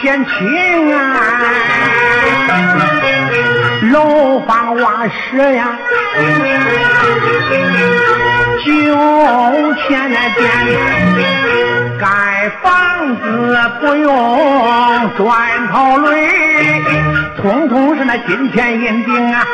前请啊，楼房瓦舍呀，就钱那点，盖房子不用砖头垒，通通是那金钱银锭啊。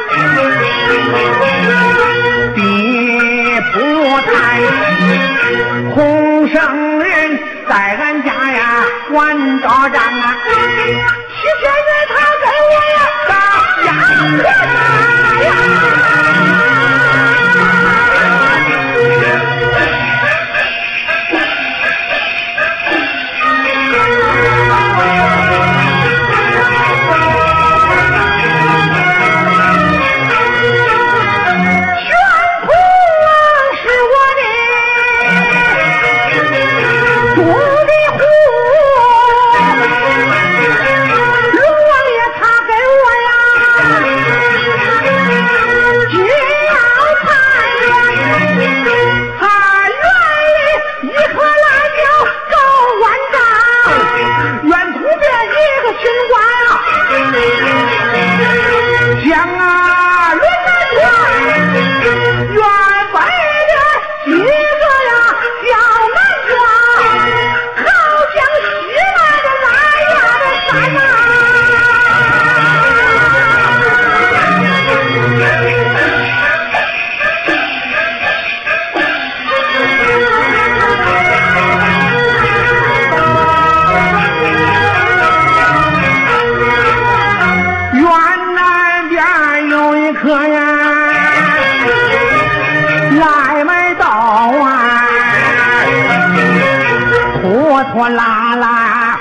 我拉拉，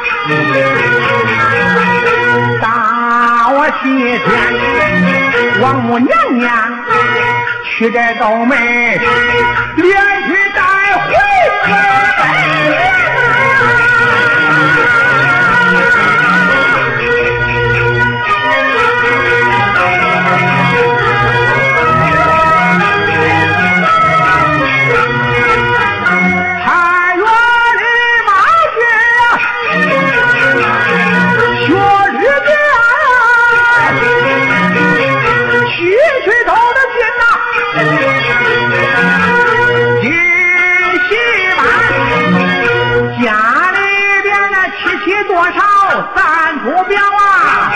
大我西天，王母娘娘去寨倒霉，连去大。目标啊。